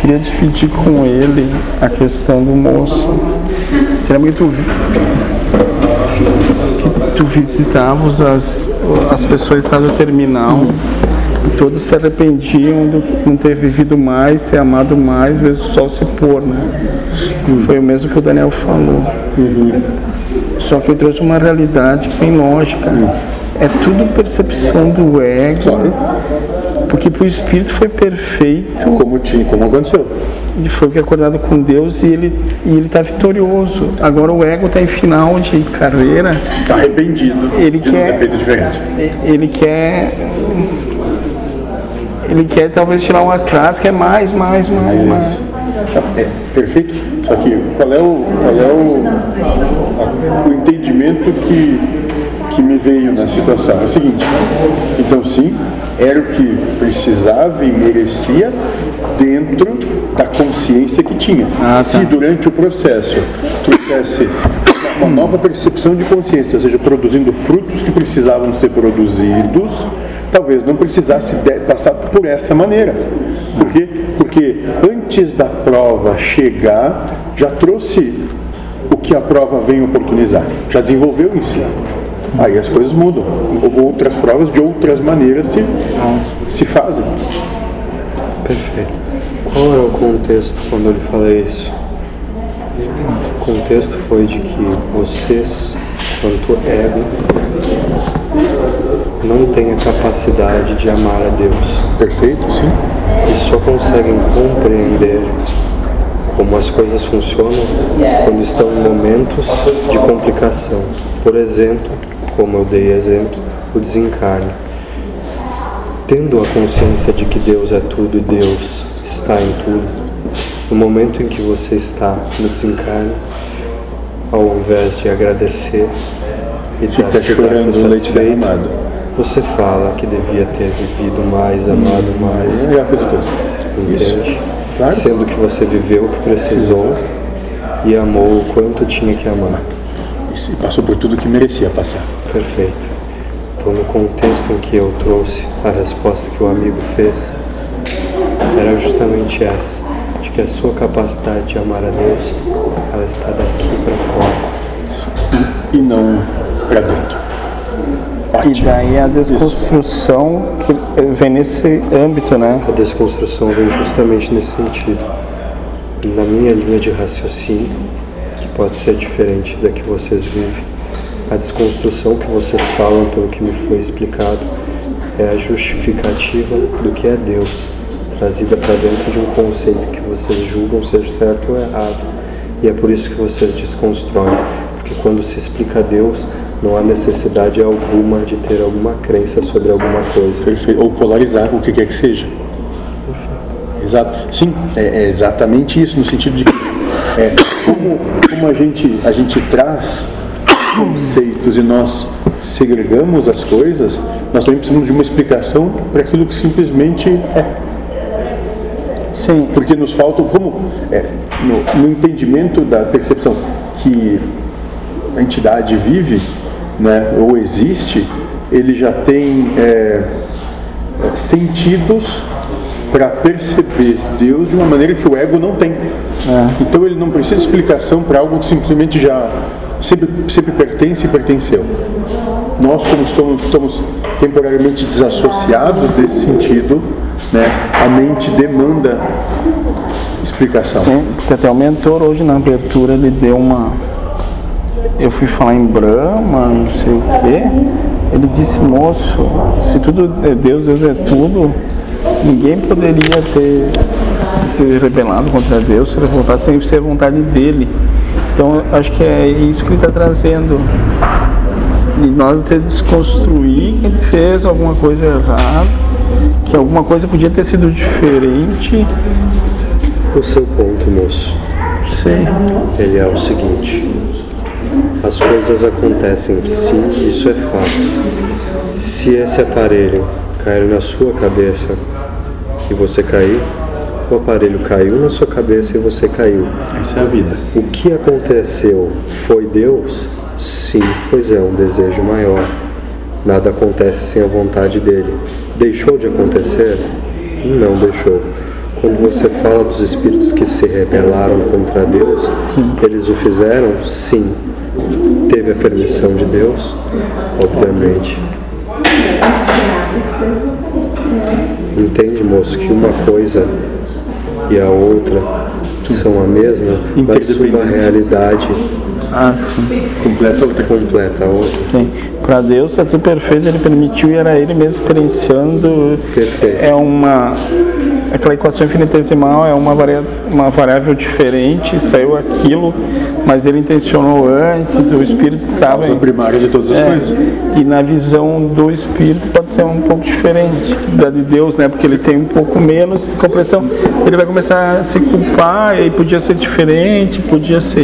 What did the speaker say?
queria dividir com ele a questão do moço. Você lembra que tu, que tu visitavas as, as pessoas em estado terminal e todos se arrependiam de não ter vivido mais, ter amado mais, vezes o sol se pôr, né? Foi o mesmo que o Daniel falou. Só que eu trouxe uma realidade que tem lógica. É tudo percepção do ego. Porque para o espírito foi perfeito Como, tinha, como aconteceu. e foi que acordado com Deus e ele e ele está vitorioso. Agora o ego está em final de carreira. Está arrependido Ele quer-. Ele quer ele quer talvez tirar uma classe que é mais, mais, mais, mais. É, perfeito. Só que qual é o, qual é o, o entendimento que, que me veio na situação? É o seguinte, então sim, era o que precisava e merecia dentro da consciência que tinha. Ah, tá. Se durante o processo trouxesse uma nova percepção de consciência, ou seja, produzindo frutos que precisavam ser produzidos, talvez não precisasse passar por essa maneira. Por quê? Porque antes da prova chegar, já trouxe o que a prova vem oportunizar, já desenvolveu em si. Aí as coisas mudam. Ou- Outras provas de outras maneiras se, se fazem. Perfeito. Qual é o contexto quando ele fala isso? O contexto foi de que vocês, quanto ego, não têm a capacidade de amar a Deus Perfeito? Sim. e só conseguem compreender como as coisas funcionam quando estão em momentos de complicação. Por exemplo, como eu dei exemplo, o desencarne. Tendo a consciência de que Deus é tudo e Deus está em tudo, no momento em que você está no desencarne, ao invés de agradecer e dar chorando por o leite derramado. você fala que devia ter vivido mais, amado mais, a coisa toda. Isso. entende? Claro. Sendo que você viveu o que precisou e amou o quanto tinha que amar. Isso. E passou por tudo que merecia passar. Perfeito. Então, no contexto em que eu trouxe a resposta que o amigo fez, era justamente essa: de que a sua capacidade de amar a Deus, ela está daqui para fora. E não para dentro. E daí a desconstrução que vem nesse âmbito, né? A desconstrução vem justamente nesse sentido. Na minha linha de raciocínio, que pode ser diferente da que vocês vivem, a desconstrução que vocês falam, pelo que me foi explicado, é a justificativa do que é Deus, trazida para dentro de um conceito que vocês julgam ser certo ou errado. E é por isso que vocês desconstroem, porque quando se explica Deus, não há necessidade alguma de ter alguma crença sobre alguma coisa. Perfeito. Ou polarizar o que quer que seja. Exato. Sim, é, é exatamente isso, no sentido de que é, como, como a, gente, a gente traz conceitos e nós segregamos as coisas, nós também precisamos de uma explicação para aquilo que simplesmente é. Sim, Porque nos falta, como é, no, no entendimento da percepção que a entidade vive, né, ou existe, ele já tem é, sentidos para perceber Deus de uma maneira que o ego não tem. Então ele não precisa de explicação para algo que simplesmente já sempre, sempre pertence e pertenceu. Nós, como estamos, estamos temporariamente desassociados desse sentido, né, a mente demanda explicação. sim, porque até o mentor hoje na abertura ele deu uma. Eu fui falar em Brahma, não sei o quê. Ele disse, moço, se tudo é Deus, Deus é tudo, ninguém poderia ter se rebelado contra Deus, se revoltar sem ser vontade dele. Então acho que é isso que ele está trazendo. E nós ter que desconstruir que ele fez alguma coisa errada, que alguma coisa podia ter sido diferente. O seu ponto, moço, Sim. ele é o seguinte: as coisas acontecem sim, isso é fato. Se esse aparelho cair na sua cabeça e você cair, o aparelho caiu na sua cabeça e você caiu. Essa é a vida. O que aconteceu foi Deus? Sim, pois é um desejo maior. Nada acontece sem a vontade dele. Deixou de acontecer? Não deixou. Quando você fala dos espíritos que se rebelaram contra Deus, Sim. eles o fizeram? Sim. Teve a permissão de Deus? Obviamente. Entende, moço, que uma coisa e a outra são a mesma, mas uma realidade Ah, sim. Completa outra. completa a outra. Sim. Para Deus é tudo perfeito, Ele permitiu e era Ele mesmo experienciando. Perfeito. É uma. Aquela equação infinitesimal é uma, varia, uma variável diferente, saiu aquilo, mas ele intencionou antes, o Espírito estava. Causa primária de todas as É, coisas. e na visão do Espírito pode ser um pouco diferente da de Deus, né? Porque ele tem um pouco menos de compreensão. Ele vai começar a se culpar e podia ser diferente, podia ser.